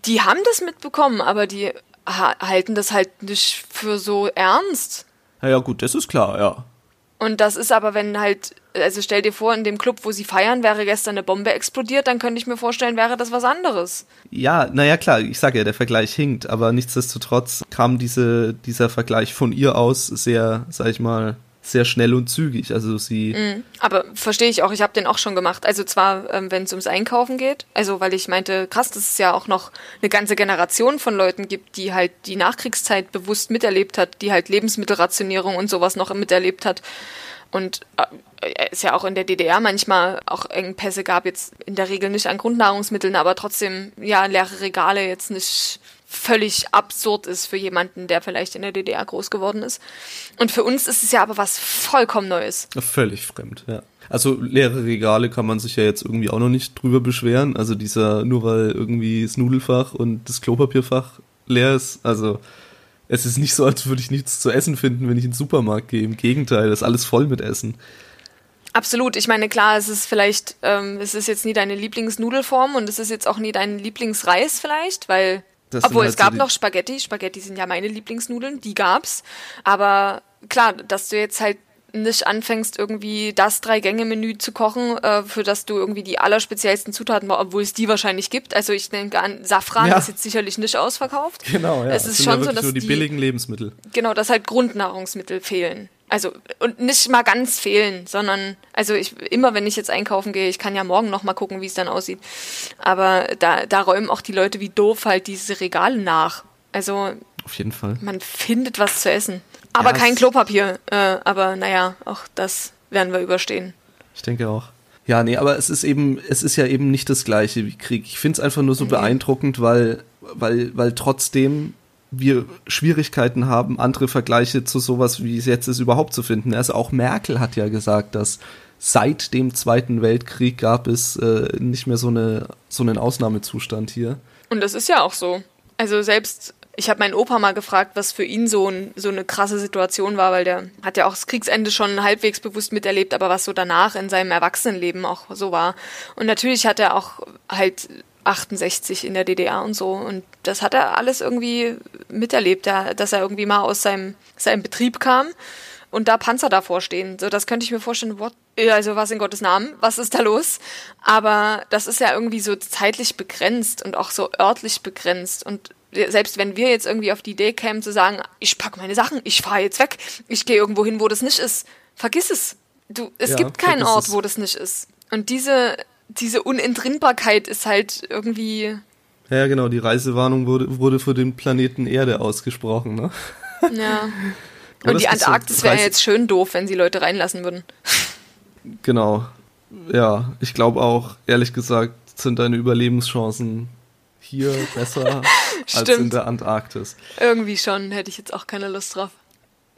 Die haben das mitbekommen, aber die halten das halt nicht für so ernst. Ja, ja, gut, das ist klar, ja. Und das ist aber, wenn halt, also stell dir vor, in dem Club, wo sie feiern, wäre gestern eine Bombe explodiert, dann könnte ich mir vorstellen, wäre das was anderes. Ja, naja, klar, ich sage ja, der Vergleich hinkt, aber nichtsdestotrotz kam diese, dieser Vergleich von ihr aus sehr, sag ich mal, sehr schnell und zügig. Also sie. Mm, aber verstehe ich auch, ich habe den auch schon gemacht. Also zwar, ähm, wenn es ums Einkaufen geht, also weil ich meinte, krass, dass es ja auch noch eine ganze Generation von Leuten gibt, die halt die Nachkriegszeit bewusst miterlebt hat, die halt Lebensmittelrationierung und sowas noch miterlebt hat. Und äh, es ja auch in der DDR manchmal auch Engpässe gab, jetzt in der Regel nicht an Grundnahrungsmitteln, aber trotzdem, ja, leere Regale jetzt nicht völlig absurd ist für jemanden, der vielleicht in der DDR groß geworden ist. Und für uns ist es ja aber was vollkommen Neues. Völlig fremd, ja. Also leere Regale kann man sich ja jetzt irgendwie auch noch nicht drüber beschweren. Also dieser, nur weil irgendwie das Nudelfach und das Klopapierfach leer ist, also es ist nicht so, als würde ich nichts zu essen finden, wenn ich in den Supermarkt gehe. Im Gegenteil, das ist alles voll mit Essen. Absolut. Ich meine, klar, es ist vielleicht, ähm, es ist jetzt nie deine Lieblingsnudelform und es ist jetzt auch nie dein Lieblingsreis vielleicht, weil das Obwohl halt es gab so noch Spaghetti. Spaghetti sind ja meine Lieblingsnudeln, die gab's. Aber klar, dass du jetzt halt nicht anfängst, irgendwie das Drei-Gänge-Menü zu kochen, äh, für das du irgendwie die allerspeziellsten Zutaten, obwohl es die wahrscheinlich gibt. Also ich denke an Safran ja. ist jetzt sicherlich nicht ausverkauft. Genau, ja. Es ist schon ja so, dass so die, die billigen Lebensmittel. Genau, dass halt Grundnahrungsmittel fehlen. Also und nicht mal ganz fehlen, sondern also ich immer wenn ich jetzt einkaufen gehe, ich kann ja morgen noch mal gucken, wie es dann aussieht. Aber da da räumen auch die Leute wie doof halt diese Regale nach. Also auf jeden Fall. Man findet was zu essen, aber ja, kein Klopapier. Äh, aber naja, auch das werden wir überstehen. Ich denke auch. Ja, nee, aber es ist eben, es ist ja eben nicht das gleiche wie Krieg. Ich finde es einfach nur so nee. beeindruckend, weil, weil, weil trotzdem wir Schwierigkeiten haben, andere Vergleiche zu sowas, wie es jetzt ist, überhaupt zu finden. Also auch Merkel hat ja gesagt, dass seit dem Zweiten Weltkrieg gab es äh, nicht mehr so, eine, so einen Ausnahmezustand hier. Und das ist ja auch so. Also selbst, ich habe meinen Opa mal gefragt, was für ihn so, ein, so eine krasse Situation war, weil der hat ja auch das Kriegsende schon halbwegs bewusst miterlebt, aber was so danach in seinem Erwachsenenleben auch so war. Und natürlich hat er auch halt 68 in der DDR und so. Und das hat er alles irgendwie miterlebt, dass er irgendwie mal aus seinem, seinem Betrieb kam und da Panzer davor stehen. So, das könnte ich mir vorstellen, what? also was in Gottes Namen, was ist da los? Aber das ist ja irgendwie so zeitlich begrenzt und auch so örtlich begrenzt. Und selbst wenn wir jetzt irgendwie auf die Idee kämen zu sagen, ich packe meine Sachen, ich fahre jetzt weg, ich gehe irgendwo hin, wo das nicht ist, vergiss es. Du, es ja, gibt keinen Ort, es. wo das nicht ist. Und diese diese Unentrinnbarkeit ist halt irgendwie. Ja, genau, die Reisewarnung wurde, wurde für den Planeten Erde ausgesprochen, ne? Ja. Und die Antarktis wäre jetzt schön doof, wenn sie Leute reinlassen würden. Genau. ja, ich glaube auch, ehrlich gesagt, sind deine Überlebenschancen hier besser als in der Antarktis. Irgendwie schon, hätte ich jetzt auch keine Lust drauf.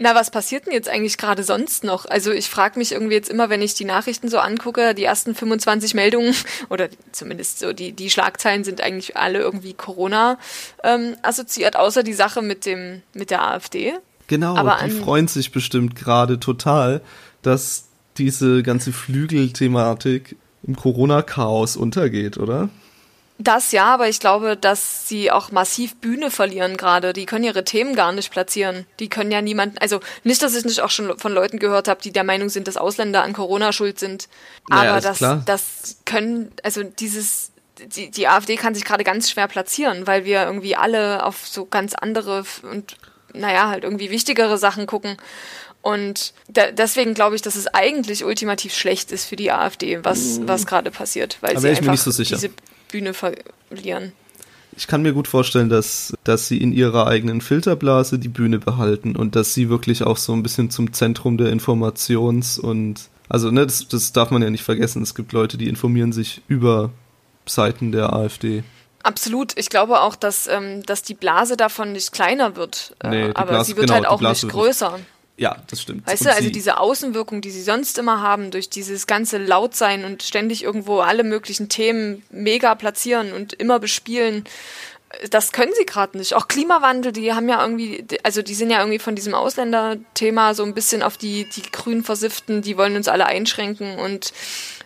Na, was passiert denn jetzt eigentlich gerade sonst noch? Also ich frage mich irgendwie jetzt immer, wenn ich die Nachrichten so angucke, die ersten 25 Meldungen oder zumindest so die, die Schlagzeilen sind eigentlich alle irgendwie Corona ähm, assoziiert, außer die Sache mit dem mit der AfD. Genau, Aber die freuen sich bestimmt gerade total, dass diese ganze Flügelthematik im Corona-Chaos untergeht, oder? Das ja, aber ich glaube, dass sie auch massiv Bühne verlieren gerade. Die können ihre Themen gar nicht platzieren. Die können ja niemanden, also nicht, dass ich nicht auch schon von Leuten gehört habe, die der Meinung sind, dass Ausländer an Corona schuld sind. Naja, aber das, klar. das können, also dieses, die, die AfD kann sich gerade ganz schwer platzieren, weil wir irgendwie alle auf so ganz andere und naja, halt irgendwie wichtigere Sachen gucken. Und da, deswegen glaube ich, dass es eigentlich ultimativ schlecht ist für die AfD, was, was gerade passiert, weil Aber sie einfach so diese Bühne verlieren. Ich kann mir gut vorstellen, dass, dass sie in ihrer eigenen Filterblase die Bühne behalten und dass sie wirklich auch so ein bisschen zum Zentrum der Informations- und also, ne, das, das darf man ja nicht vergessen. Es gibt Leute, die informieren sich über Seiten der AfD. Absolut. Ich glaube auch, dass, ähm, dass die Blase davon nicht kleiner wird. Äh, nee, aber Blase, sie wird genau, halt auch nicht größer. Ja, das stimmt. Weißt und du, also diese Außenwirkung, die sie sonst immer haben, durch dieses ganze Lautsein und ständig irgendwo alle möglichen Themen mega platzieren und immer bespielen, das können sie gerade nicht. Auch Klimawandel, die haben ja irgendwie, also die sind ja irgendwie von diesem Ausländerthema so ein bisschen auf die, die Grünen versifften, die wollen uns alle einschränken und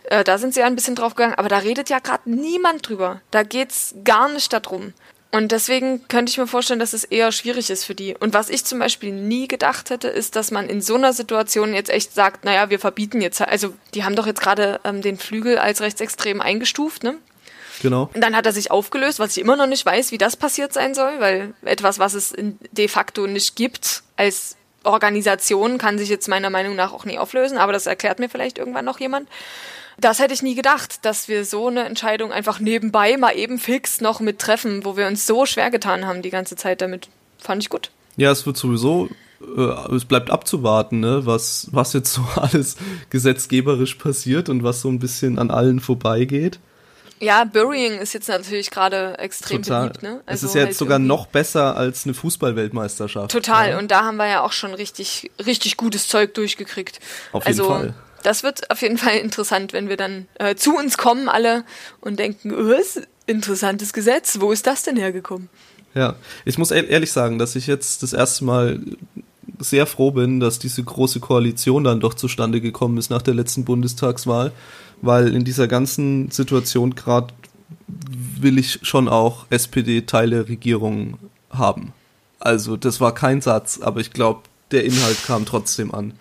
äh, da sind sie ja ein bisschen drauf gegangen, aber da redet ja gerade niemand drüber. Da geht's gar nicht darum. Und deswegen könnte ich mir vorstellen, dass es eher schwierig ist für die. Und was ich zum Beispiel nie gedacht hätte, ist, dass man in so einer Situation jetzt echt sagt, naja, wir verbieten jetzt, also die haben doch jetzt gerade ähm, den Flügel als rechtsextrem eingestuft, ne? Genau. Und dann hat er sich aufgelöst, was ich immer noch nicht weiß, wie das passiert sein soll, weil etwas, was es de facto nicht gibt, als Organisation kann sich jetzt meiner Meinung nach auch nie auflösen, aber das erklärt mir vielleicht irgendwann noch jemand. Das hätte ich nie gedacht, dass wir so eine Entscheidung einfach nebenbei mal eben fix noch mit treffen, wo wir uns so schwer getan haben die ganze Zeit damit. Fand ich gut. Ja, es wird sowieso, äh, es bleibt abzuwarten, ne, was, was jetzt so alles gesetzgeberisch passiert und was so ein bisschen an allen vorbeigeht. Ja, Burying ist jetzt natürlich gerade extrem Total. beliebt. Ne? Also es ist jetzt halt sogar noch besser als eine Fußballweltmeisterschaft. Total. Ja. Und da haben wir ja auch schon richtig, richtig gutes Zeug durchgekriegt. Auf jeden also, Fall das wird auf jeden Fall interessant, wenn wir dann äh, zu uns kommen alle und denken, was? Interessantes Gesetz, wo ist das denn hergekommen? Ja, ich muss ehrlich sagen, dass ich jetzt das erste Mal sehr froh bin, dass diese große Koalition dann doch zustande gekommen ist nach der letzten Bundestagswahl, weil in dieser ganzen Situation gerade will ich schon auch SPD-Teile Regierung haben. Also das war kein Satz, aber ich glaube, der Inhalt kam trotzdem an.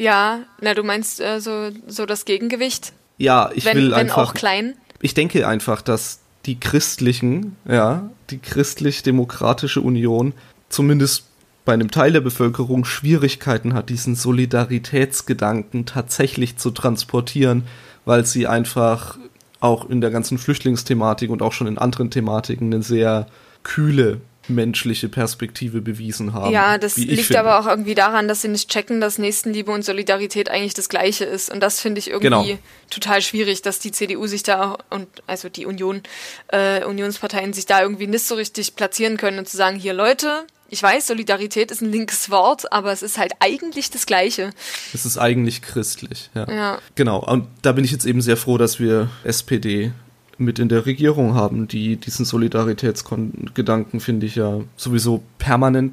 Ja, na, du meinst äh, so, so das Gegengewicht? Ja, ich wenn, will wenn einfach. auch klein? Ich denke einfach, dass die christlichen, ja, die christlich-demokratische Union zumindest bei einem Teil der Bevölkerung Schwierigkeiten hat, diesen Solidaritätsgedanken tatsächlich zu transportieren, weil sie einfach auch in der ganzen Flüchtlingsthematik und auch schon in anderen Thematiken eine sehr kühle menschliche Perspektive bewiesen haben. Ja, das liegt finde. aber auch irgendwie daran, dass sie nicht checken, dass Nächstenliebe und Solidarität eigentlich das Gleiche ist. Und das finde ich irgendwie genau. total schwierig, dass die CDU sich da und also die Union, äh, Unionsparteien sich da irgendwie nicht so richtig platzieren können und zu sagen, hier Leute, ich weiß, Solidarität ist ein linkes Wort, aber es ist halt eigentlich das Gleiche. Es ist eigentlich christlich, ja. ja. Genau, und da bin ich jetzt eben sehr froh, dass wir SPD mit in der Regierung haben, die diesen Solidaritätsgedanken, finde ich ja sowieso permanent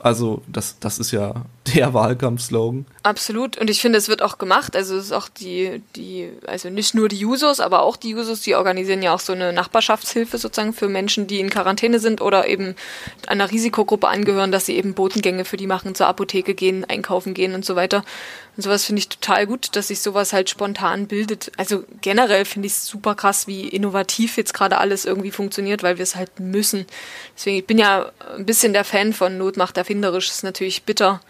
also das, das ist ja der Wahlkampfslogan. Absolut. Und ich finde, es wird auch gemacht. Also es ist auch die, die, also nicht nur die Jusos, aber auch die Jusos, die organisieren ja auch so eine Nachbarschaftshilfe sozusagen für Menschen, die in Quarantäne sind oder eben einer Risikogruppe angehören, dass sie eben Botengänge für die machen, zur Apotheke gehen, einkaufen gehen und so weiter. Und sowas finde ich total gut, dass sich sowas halt spontan bildet. Also generell finde ich es super krass, wie innovativ jetzt gerade alles irgendwie funktioniert, weil wir es halt müssen. Deswegen, ich bin ja ein bisschen der Fan von Notmacht erfinderisch, ist natürlich bitter,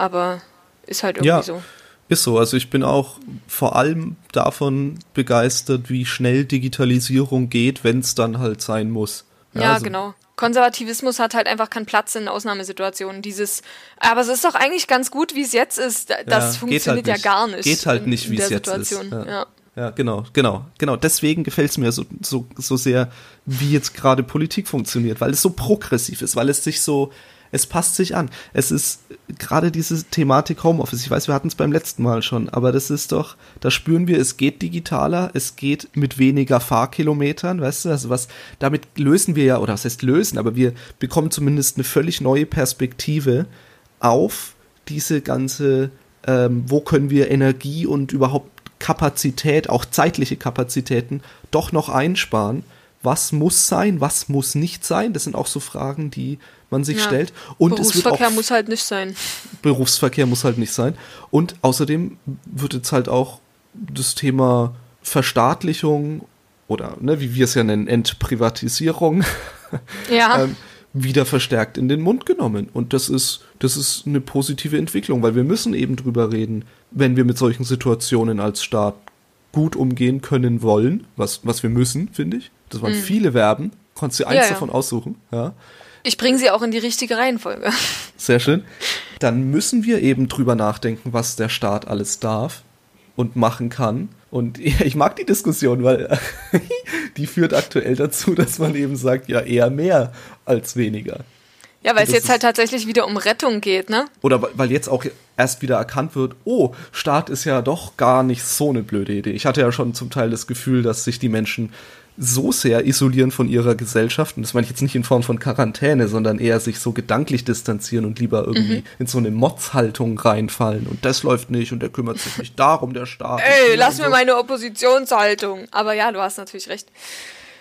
aber ist halt irgendwie ja. so. Ist so, also ich bin auch vor allem davon begeistert, wie schnell Digitalisierung geht, wenn es dann halt sein muss. Ja, ja also, genau. Konservativismus hat halt einfach keinen Platz in Ausnahmesituationen. Dieses, aber es ist doch eigentlich ganz gut, wie es jetzt ist. Das ja, funktioniert halt ja gar nicht. Geht halt nicht, wie es jetzt ist. Ja. ja. Ja, genau, genau, genau. Deswegen gefällt es mir so, so, so sehr, wie jetzt gerade Politik funktioniert, weil es so progressiv ist, weil es sich so, es passt sich an. Es ist gerade diese Thematik Homeoffice. Ich weiß, wir hatten es beim letzten Mal schon, aber das ist doch, da spüren wir, es geht digitaler, es geht mit weniger Fahrkilometern, weißt du, also was, damit lösen wir ja, oder was heißt lösen, aber wir bekommen zumindest eine völlig neue Perspektive auf diese ganze, ähm, wo können wir Energie und überhaupt Kapazität, auch zeitliche Kapazitäten, doch noch einsparen. Was muss sein, was muss nicht sein? Das sind auch so Fragen, die man sich ja. stellt. Und Berufsverkehr auch, muss halt nicht sein. Berufsverkehr muss halt nicht sein. Und außerdem wird jetzt halt auch das Thema Verstaatlichung oder ne, wie wir es ja nennen, Entprivatisierung ja. ähm, wieder verstärkt in den Mund genommen. Und das ist, das ist eine positive Entwicklung, weil wir müssen eben drüber reden, wenn wir mit solchen Situationen als Staat gut umgehen können wollen, was, was wir müssen, finde ich. Das waren mhm. viele Verben, konntest du eins ja, ja. davon aussuchen, ja. Ich bringe sie auch in die richtige Reihenfolge. Sehr schön. Dann müssen wir eben drüber nachdenken, was der Staat alles darf und machen kann. Und ich mag die Diskussion, weil die führt aktuell dazu, dass man eben sagt, ja, eher mehr als weniger. Ja, weil es jetzt halt tatsächlich wieder um Rettung geht, ne? Oder weil jetzt auch erst wieder erkannt wird, oh, Staat ist ja doch gar nicht so eine blöde Idee. Ich hatte ja schon zum Teil das Gefühl, dass sich die Menschen so sehr isolieren von ihrer Gesellschaft, und das meine ich jetzt nicht in Form von Quarantäne, sondern eher sich so gedanklich distanzieren und lieber irgendwie mhm. in so eine Motzhaltung reinfallen und das läuft nicht und der kümmert sich nicht darum, der Staat. Ey, lass mir so. meine Oppositionshaltung. Aber ja, du hast natürlich recht.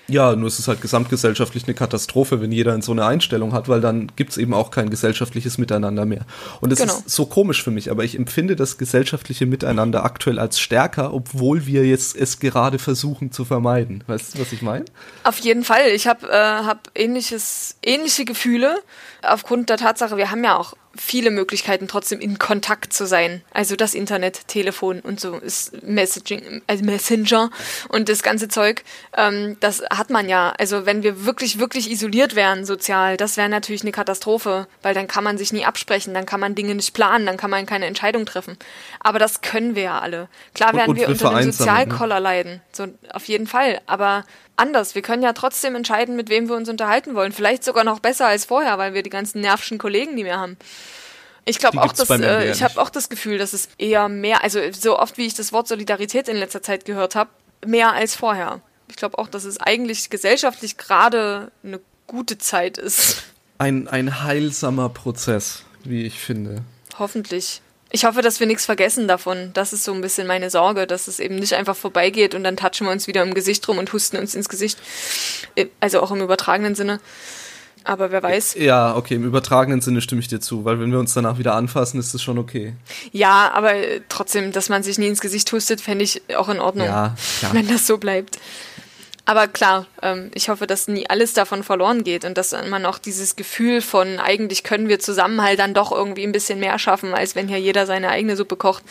Ja, nur ist es halt gesamtgesellschaftlich eine Katastrophe, wenn jeder in so eine Einstellung hat, weil dann gibt's eben auch kein gesellschaftliches Miteinander mehr. Und es genau. ist so komisch für mich, aber ich empfinde das gesellschaftliche Miteinander aktuell als stärker, obwohl wir jetzt es gerade versuchen zu vermeiden. Weißt du, was ich meine? Auf jeden Fall. Ich habe äh, hab ähnliches, ähnliche Gefühle aufgrund der Tatsache, wir haben ja auch viele Möglichkeiten, trotzdem in Kontakt zu sein. Also das Internet, Telefon und so ist Messaging, also Messenger und das ganze Zeug. Ähm, das hat man ja. Also wenn wir wirklich, wirklich isoliert wären sozial, das wäre natürlich eine Katastrophe, weil dann kann man sich nie absprechen, dann kann man Dinge nicht planen, dann kann man keine Entscheidung treffen. Aber das können wir ja alle. Klar werden und, und wir unter dem Sozialkoller ne? leiden, so auf jeden Fall. Aber anders. Wir können ja trotzdem entscheiden, mit wem wir uns unterhalten wollen. Vielleicht sogar noch besser als vorher, weil wir die ganzen nervischen Kollegen, die wir haben. Ich glaube auch, dass äh, ich habe auch das Gefühl, dass es eher mehr, also so oft wie ich das Wort Solidarität in letzter Zeit gehört habe, mehr als vorher. Ich glaube auch, dass es eigentlich gesellschaftlich gerade eine gute Zeit ist. Ein, ein heilsamer Prozess, wie ich finde. Hoffentlich. Ich hoffe, dass wir nichts vergessen davon. Das ist so ein bisschen meine Sorge, dass es eben nicht einfach vorbeigeht und dann touchen wir uns wieder im Gesicht rum und husten uns ins Gesicht. Äh, also auch im übertragenen Sinne. Aber wer weiß. Ja, okay, im übertragenen Sinne stimme ich dir zu, weil wenn wir uns danach wieder anfassen, ist das schon okay. Ja, aber äh, trotzdem, dass man sich nie ins Gesicht hustet, fände ich auch in Ordnung. Ja, ja. Wenn das so bleibt. Aber klar, ähm, ich hoffe, dass nie alles davon verloren geht und dass man auch dieses Gefühl von eigentlich können wir zusammen halt dann doch irgendwie ein bisschen mehr schaffen, als wenn hier jeder seine eigene Suppe kocht.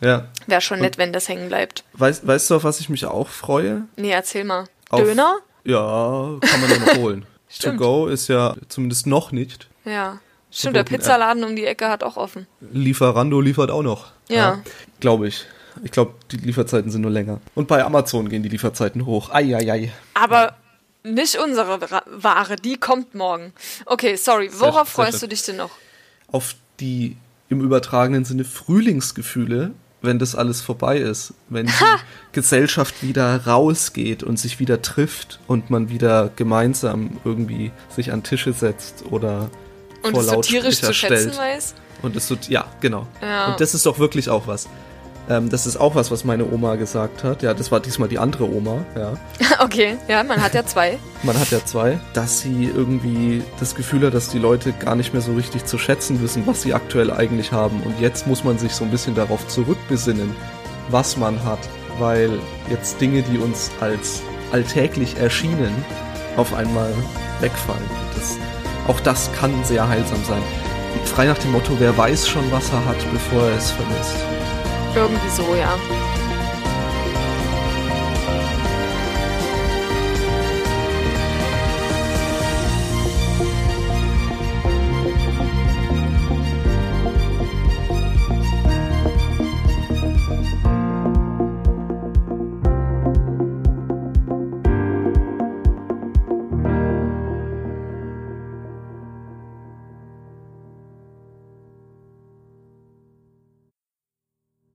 Ja. Wäre schon nett, und wenn das hängen bleibt. Weißt, weißt du, auf was ich mich auch freue? Nee, erzähl mal. Auf, Döner? Ja, kann man noch holen. to go ist ja zumindest noch nicht. Ja. Stimmt, der Pizzaladen um die Ecke hat auch offen. Lieferando liefert auch noch. Ja. ja Glaube ich. Ich glaube, die Lieferzeiten sind nur länger. Und bei Amazon gehen die Lieferzeiten hoch. Eieiei. Aber nicht unsere Ware, die kommt morgen. Okay, sorry. Worauf sehr, freust sehr du dich denn noch? Auf die im übertragenen Sinne Frühlingsgefühle, wenn das alles vorbei ist. Wenn die Gesellschaft wieder rausgeht und sich wieder trifft und man wieder gemeinsam irgendwie sich an Tische setzt oder und vor Lautsprecher so stellt. Weiß? Und es so, ja, genau. Ja. Und das ist doch wirklich auch was. Ähm, das ist auch was, was meine Oma gesagt hat. Ja, das war diesmal die andere Oma, ja. okay, ja, man hat ja zwei. Man hat ja zwei. Dass sie irgendwie das Gefühl hat, dass die Leute gar nicht mehr so richtig zu schätzen wissen, was sie aktuell eigentlich haben. Und jetzt muss man sich so ein bisschen darauf zurückbesinnen, was man hat. Weil jetzt Dinge, die uns als alltäglich erschienen, auf einmal wegfallen. Das, auch das kann sehr heilsam sein. Frei nach dem Motto, wer weiß schon, was er hat, bevor er es vermisst. Irgendwie so, ja.